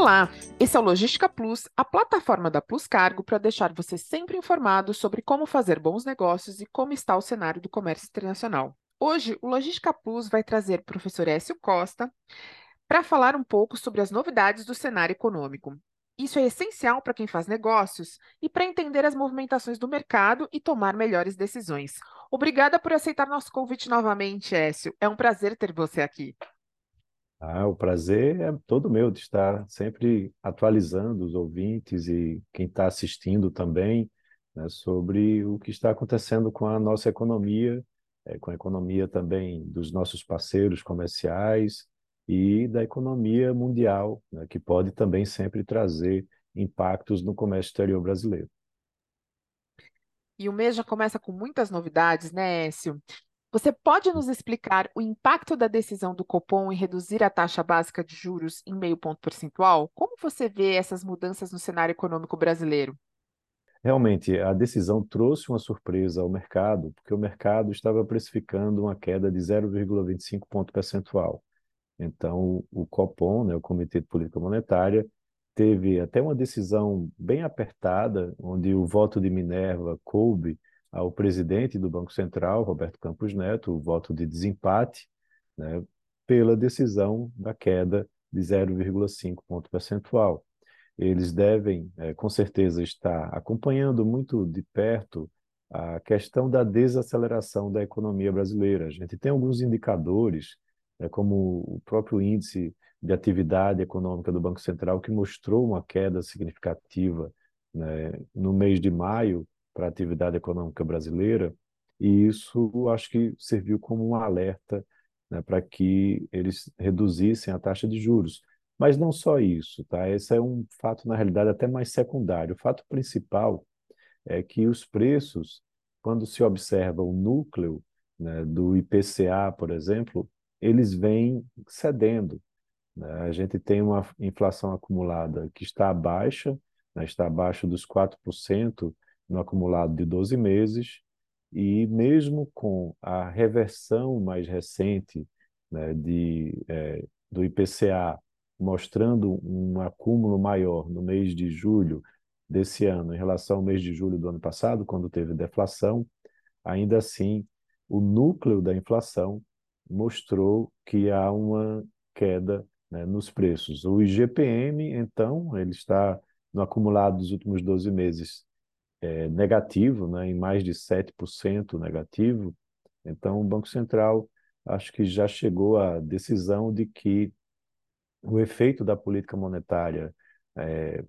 Olá, esse é o Logística Plus, a plataforma da Plus Cargo para deixar você sempre informado sobre como fazer bons negócios e como está o cenário do comércio internacional. Hoje, o Logística Plus vai trazer o professor Écio Costa para falar um pouco sobre as novidades do cenário econômico. Isso é essencial para quem faz negócios e para entender as movimentações do mercado e tomar melhores decisões. Obrigada por aceitar nosso convite novamente, Écio. É um prazer ter você aqui. Ah, o prazer é todo meu de estar sempre atualizando os ouvintes e quem está assistindo também né, sobre o que está acontecendo com a nossa economia, é, com a economia também dos nossos parceiros comerciais e da economia mundial, né, que pode também sempre trazer impactos no comércio exterior brasileiro. E o mês já começa com muitas novidades, né, Écio? Você pode nos explicar o impacto da decisão do Copom em reduzir a taxa básica de juros em meio ponto percentual? Como você vê essas mudanças no cenário econômico brasileiro? Realmente, a decisão trouxe uma surpresa ao mercado, porque o mercado estava precificando uma queda de 0,25 ponto percentual. Então, o Copom, né, o Comitê de Política Monetária, teve até uma decisão bem apertada, onde o voto de Minerva coube ao presidente do Banco Central, Roberto Campos Neto, o voto de desempate, né, pela decisão da queda de 0,5 ponto percentual. Eles devem, é, com certeza, estar acompanhando muito de perto a questão da desaceleração da economia brasileira. A gente tem alguns indicadores, é, como o próprio índice de atividade econômica do Banco Central, que mostrou uma queda significativa né, no mês de maio, para a atividade econômica brasileira, e isso acho que serviu como um alerta né, para que eles reduzissem a taxa de juros. Mas não só isso, tá? Esse é um fato, na realidade, até mais secundário. O fato principal é que os preços, quando se observa o núcleo né, do IPCA, por exemplo, eles vêm cedendo. Né? A gente tem uma inflação acumulada que está baixa, né, está abaixo dos 4%, no acumulado de 12 meses, e mesmo com a reversão mais recente né, de, é, do IPCA, mostrando um acúmulo maior no mês de julho desse ano em relação ao mês de julho do ano passado, quando teve deflação, ainda assim, o núcleo da inflação mostrou que há uma queda né, nos preços. O IGPM, então, ele está no acumulado dos últimos 12 meses é, negativo, né, em mais de 7% negativo. Então, o Banco Central acho que já chegou à decisão de que o efeito da política monetária é,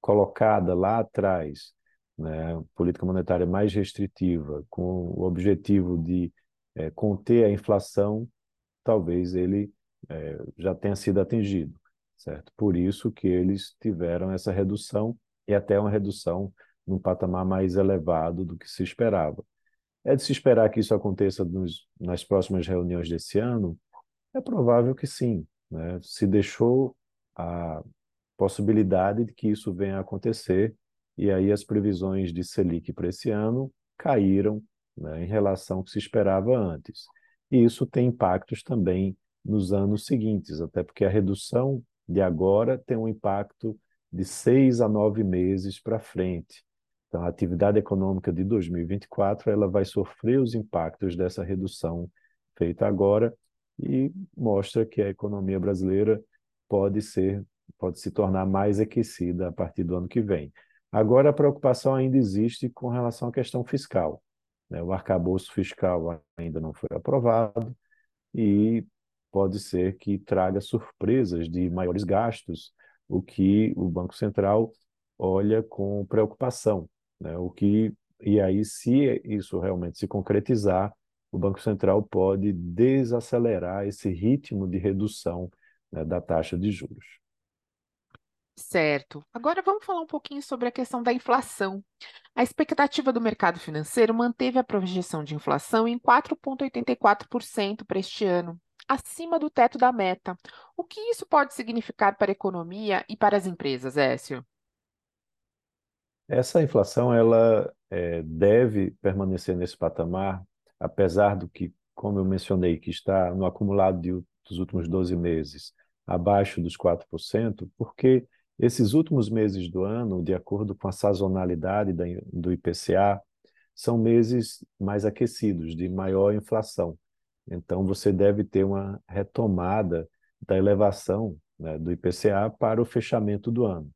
colocada lá atrás, né, política monetária mais restritiva, com o objetivo de é, conter a inflação, talvez ele é, já tenha sido atingido, certo? Por isso que eles tiveram essa redução e até uma redução num patamar mais elevado do que se esperava. É de se esperar que isso aconteça nos, nas próximas reuniões desse ano? É provável que sim. Né? Se deixou a possibilidade de que isso venha a acontecer, e aí as previsões de Selic para esse ano caíram né, em relação ao que se esperava antes. E isso tem impactos também nos anos seguintes, até porque a redução de agora tem um impacto de seis a nove meses para frente. Então, a atividade econômica de 2024 ela vai sofrer os impactos dessa redução feita agora e mostra que a economia brasileira pode ser pode se tornar mais aquecida a partir do ano que vem. Agora, a preocupação ainda existe com relação à questão fiscal. Né? O arcabouço fiscal ainda não foi aprovado e pode ser que traga surpresas de maiores gastos, o que o Banco Central olha com preocupação. Né? O que, e aí, se isso realmente se concretizar, o Banco Central pode desacelerar esse ritmo de redução né, da taxa de juros. Certo. Agora vamos falar um pouquinho sobre a questão da inflação. A expectativa do mercado financeiro manteve a projeção de inflação em 4,84% para este ano, acima do teto da meta. O que isso pode significar para a economia e para as empresas, Écio? Essa inflação ela é, deve permanecer nesse patamar, apesar do que, como eu mencionei, que está no acumulado de, dos últimos 12 meses abaixo dos 4%, porque Esses últimos meses do ano, de acordo com a sazonalidade do IPCA, são meses mais aquecidos, de maior inflação. Então, você deve ter uma retomada da elevação né, do IPCA para o fechamento do ano.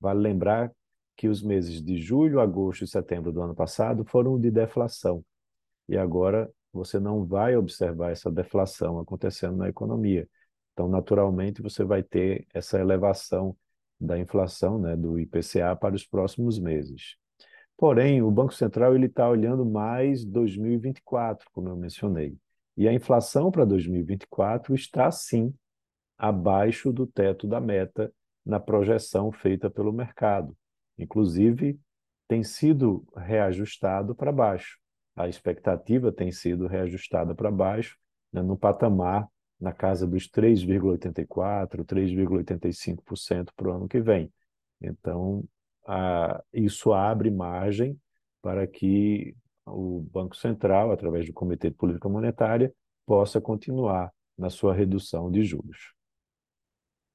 Vale lembrar que os meses de julho, agosto e setembro do ano passado foram de deflação. E agora você não vai observar essa deflação acontecendo na economia. Então, naturalmente, você vai ter essa elevação da inflação, né, do IPCA para os próximos meses. Porém, o Banco Central ele está olhando mais 2024, como eu mencionei. E a inflação para 2024 está, sim, abaixo do teto da meta na projeção feita pelo mercado. Inclusive, tem sido reajustado para baixo. A expectativa tem sido reajustada para baixo, né, no patamar na casa dos 3,84%, 3,85% para o ano que vem. Então, a, isso abre margem para que o Banco Central, através do Comitê de Política Monetária, possa continuar na sua redução de juros.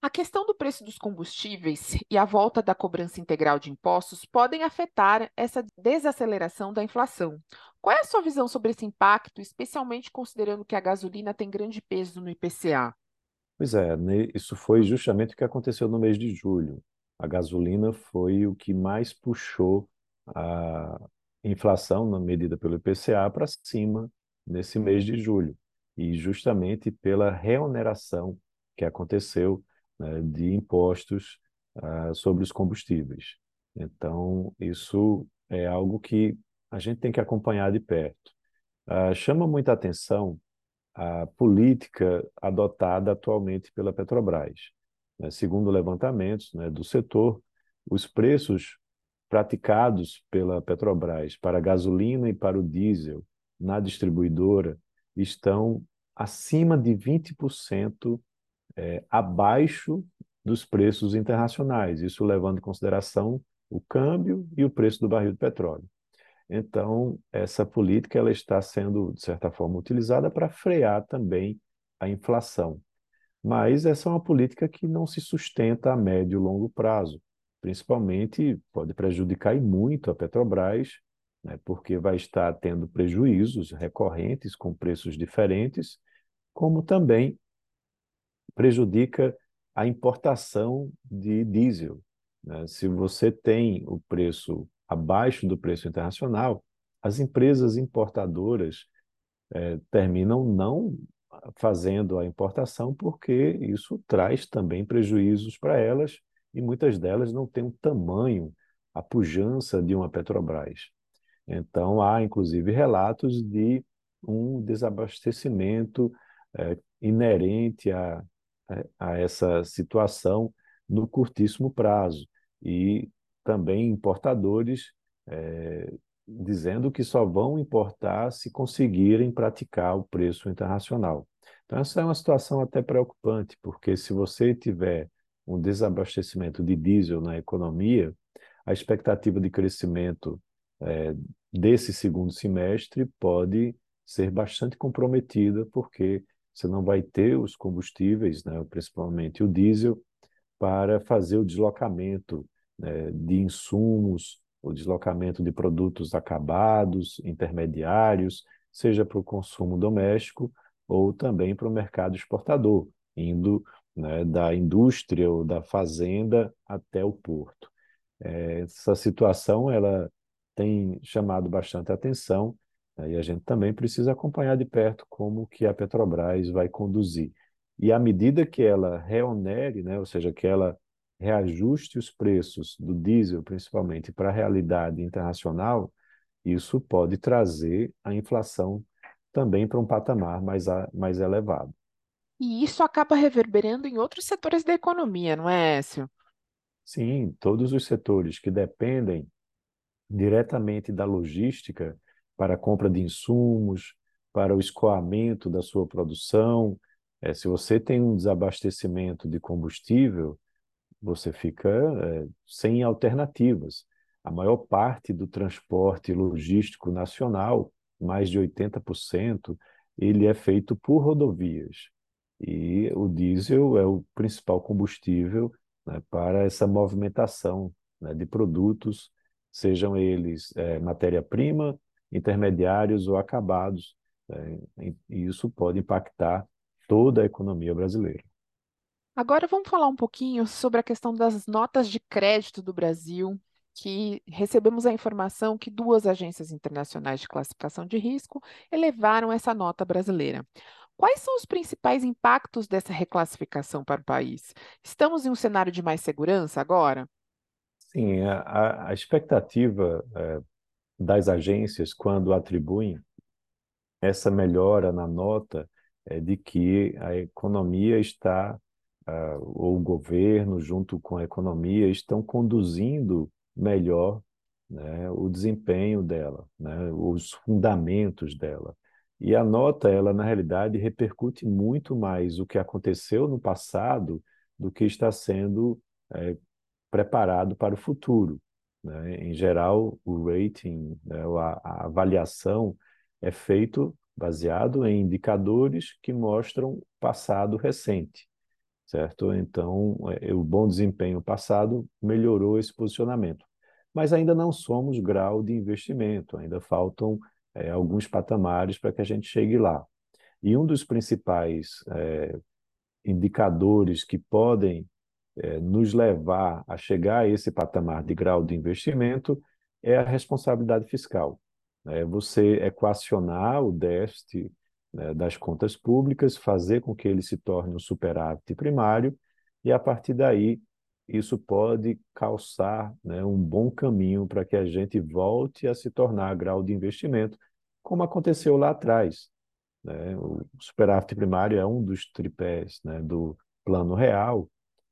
A questão do preço dos combustíveis e a volta da cobrança integral de impostos podem afetar essa desaceleração da inflação. Qual é a sua visão sobre esse impacto, especialmente considerando que a gasolina tem grande peso no IPCA? Pois é, isso foi justamente o que aconteceu no mês de julho. A gasolina foi o que mais puxou a inflação, na medida pelo IPCA, para cima nesse mês de julho. E justamente pela reoneração que aconteceu né, de impostos uh, sobre os combustíveis. Então, isso é algo que a gente tem que acompanhar de perto. Uh, chama muita atenção a política adotada atualmente pela Petrobras. Né? Segundo levantamentos né, do setor, os preços praticados pela Petrobras para a gasolina e para o diesel na distribuidora estão acima de 20% é, abaixo dos preços internacionais, isso levando em consideração o câmbio e o preço do barril de petróleo. Então, essa política ela está sendo, de certa forma, utilizada para frear também a inflação. Mas essa é uma política que não se sustenta a médio e longo prazo. Principalmente, pode prejudicar e muito a Petrobras, né, porque vai estar tendo prejuízos recorrentes com preços diferentes, como também prejudica a importação de diesel. Né? Se você tem o preço abaixo do preço internacional, as empresas importadoras é, terminam não fazendo a importação porque isso traz também prejuízos para elas e muitas delas não têm o tamanho, a pujança de uma Petrobras. Então, há inclusive relatos de um desabastecimento é, inerente a, a essa situação no curtíssimo prazo. E também importadores é, dizendo que só vão importar se conseguirem praticar o preço internacional. Então, essa é uma situação até preocupante, porque se você tiver um desabastecimento de diesel na economia, a expectativa de crescimento é, desse segundo semestre pode ser bastante comprometida, porque você não vai ter os combustíveis, né, principalmente o diesel, para fazer o deslocamento né, de insumos, o deslocamento de produtos acabados, intermediários, seja para o consumo doméstico ou também para o mercado exportador, indo né, da indústria ou da fazenda até o porto. É, essa situação ela tem chamado bastante atenção? E a gente também precisa acompanhar de perto como que a Petrobras vai conduzir. E à medida que ela reonere, né, ou seja, que ela reajuste os preços do diesel, principalmente para a realidade internacional, isso pode trazer a inflação também para um patamar mais, mais elevado. E isso acaba reverberando em outros setores da economia, não é, Écio? Sim, todos os setores que dependem diretamente da logística para a compra de insumos, para o escoamento da sua produção. É, se você tem um desabastecimento de combustível, você fica é, sem alternativas. A maior parte do transporte logístico nacional, mais de 80%, ele é feito por rodovias. E o diesel é o principal combustível né, para essa movimentação né, de produtos, sejam eles é, matéria-prima, intermediários ou acabados, né, e isso pode impactar toda a economia brasileira. Agora vamos falar um pouquinho sobre a questão das notas de crédito do Brasil, que recebemos a informação que duas agências internacionais de classificação de risco elevaram essa nota brasileira. Quais são os principais impactos dessa reclassificação para o país? Estamos em um cenário de mais segurança agora? Sim, a, a expectativa é, das agências quando atribuem essa melhora na nota é de que a economia está, uh, ou o governo, junto com a economia, estão conduzindo melhor né, o desempenho dela, né, os fundamentos dela. E a nota, ela na realidade repercute muito mais o que aconteceu no passado do que está sendo é, preparado para o futuro. Né? Em geral, o rating, né, a, a avaliação é feito baseado em indicadores que mostram passado recente, certo? Então, é, o bom desempenho passado melhorou esse posicionamento. Mas ainda não somos grau de investimento, ainda faltam é, alguns patamares para que a gente chegue lá. E um dos principais é, indicadores que podem é, nos levar a chegar a esse patamar de grau de investimento é a responsabilidade fiscal. É você equacionar o déficit né, das contas públicas, fazer com que ele se torne um superávit primário, e a partir daí isso pode calçar né, um bom caminho para que a gente volte a se tornar grau de investimento, como aconteceu lá atrás. Né? O superávit primário é um dos tripés né, do plano real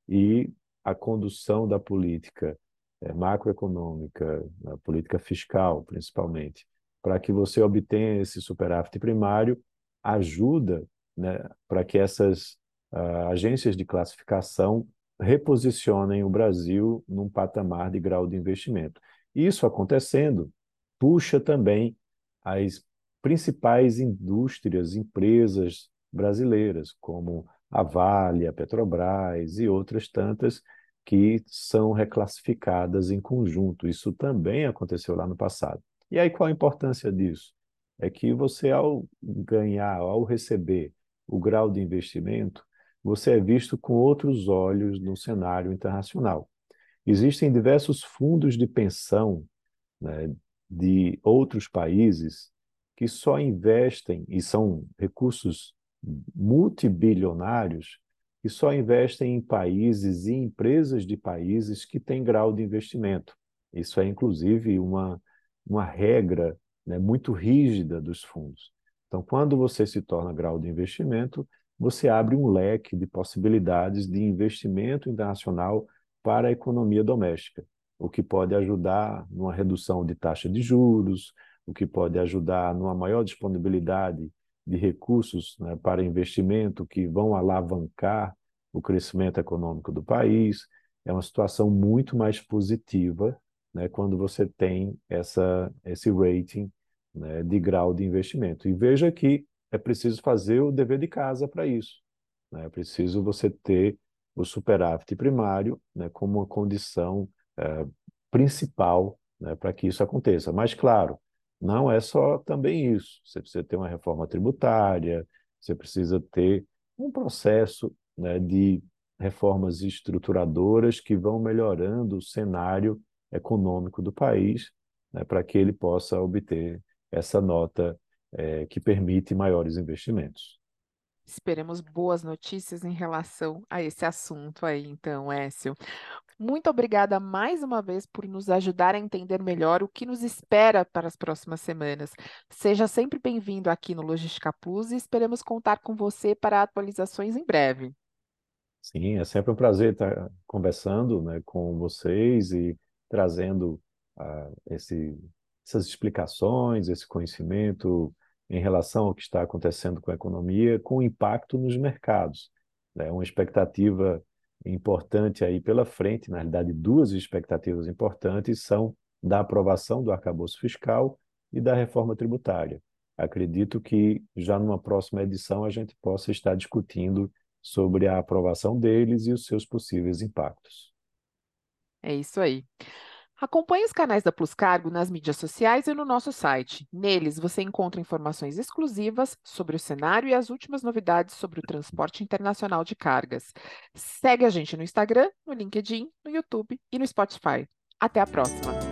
e a condução da política é, macroeconômica, a política fiscal, principalmente, para que você obtenha esse superávit primário, ajuda né, para que essas uh, agências de classificação reposicionem o Brasil num patamar de grau de investimento. Isso acontecendo, puxa também as principais indústrias, empresas brasileiras, como a Vale, a Petrobras e outras tantas que são reclassificadas em conjunto. Isso também aconteceu lá no passado. E aí qual a importância disso? É que você, ao ganhar, ao receber o grau de investimento, você é visto com outros olhos no cenário internacional. Existem diversos fundos de pensão né, de outros países que só investem, e são recursos multibilionários, que só investem em países e empresas de países que têm grau de investimento. Isso é, inclusive, uma, uma regra né, muito rígida dos fundos. Então, quando você se torna grau de investimento, você abre um leque de possibilidades de investimento internacional para a economia doméstica, o que pode ajudar numa redução de taxa de juros, o que pode ajudar numa maior disponibilidade de recursos né, para investimento que vão alavancar o crescimento econômico do país. É uma situação muito mais positiva né, quando você tem essa, esse rating né, de grau de investimento. E veja que é preciso fazer o dever de casa para isso. Né? É preciso você ter o superávit primário né, como uma condição é, principal né, para que isso aconteça. Mas, claro, não é só também isso. Você precisa ter uma reforma tributária, você precisa ter um processo né, de reformas estruturadoras que vão melhorando o cenário econômico do país, né, para que ele possa obter essa nota é, que permite maiores investimentos. Esperemos boas notícias em relação a esse assunto aí, então, Écio. Muito obrigada mais uma vez por nos ajudar a entender melhor o que nos espera para as próximas semanas. Seja sempre bem-vindo aqui no Logística Plus e esperamos contar com você para atualizações em breve. Sim, é sempre um prazer estar conversando né, com vocês e trazendo uh, esse, essas explicações, esse conhecimento em relação ao que está acontecendo com a economia, com impacto nos mercados. É uma expectativa importante aí pela frente, na realidade, duas expectativas importantes são da aprovação do arcabouço fiscal e da reforma tributária. Acredito que já numa próxima edição a gente possa estar discutindo sobre a aprovação deles e os seus possíveis impactos. É isso aí. Acompanhe os canais da Plus Cargo nas mídias sociais e no nosso site. Neles você encontra informações exclusivas sobre o cenário e as últimas novidades sobre o transporte internacional de cargas. Segue a gente no Instagram, no LinkedIn, no YouTube e no Spotify. Até a próxima!